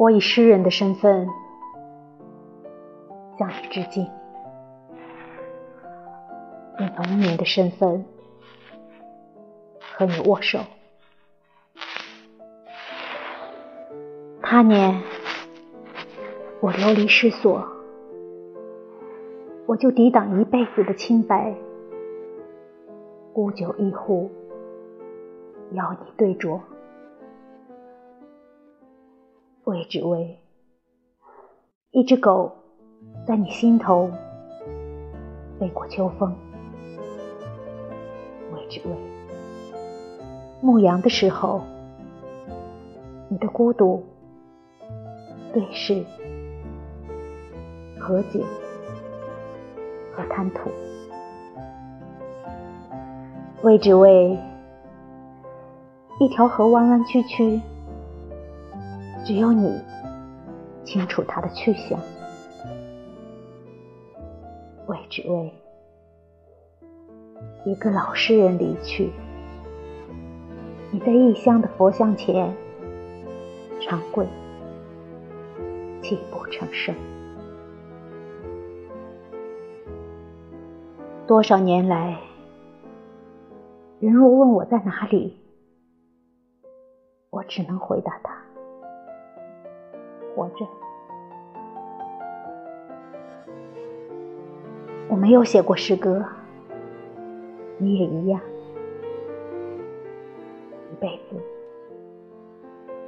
我以诗人的身份向你致敬，以农民的身份和你握手。他年我流离失所，我就抵挡一辈子的清白，孤酒一壶，邀你对酌。为只为一只狗，在你心头飞过秋风；只为牧羊的时候，你的孤独对视、和解和贪图；为只为一条河弯弯曲曲。只有你清楚它的去向，为只为一个老诗人离去，你在异乡的佛像前长跪，泣不成声。多少年来，人若问我在哪里，我只能回答他。活着，我没有写过诗歌，你也一样。一辈子，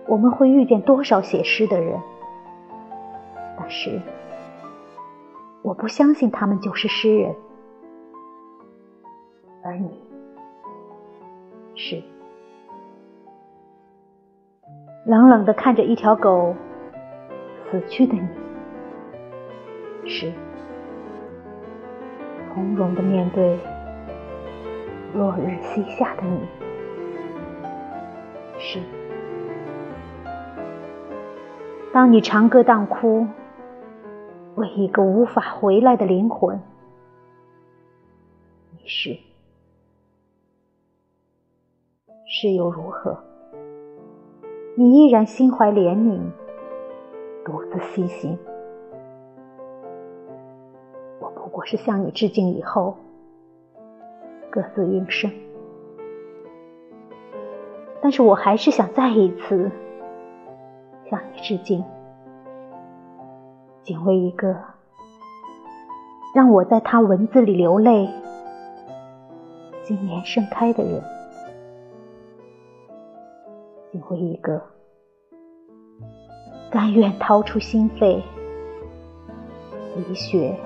我们会遇见多少写诗的人？但是，我不相信他们就是诗人，而你是。冷冷的看着一条狗。死去的你，是从容的面对落日西下的你，是当你长歌当哭，为一个无法回来的灵魂，你是是又如何？你依然心怀怜悯。独自西行，我不过是向你致敬以后，各自应声。但是我还是想再一次向你致敬，仅为一个让我在他文字里流泪、今年盛开的人，仅为一个。甘愿掏出心肺，以血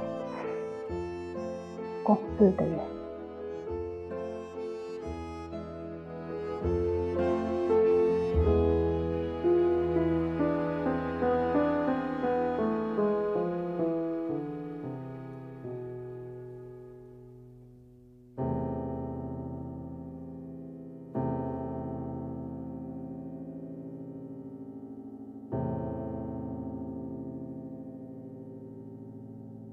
共字的人。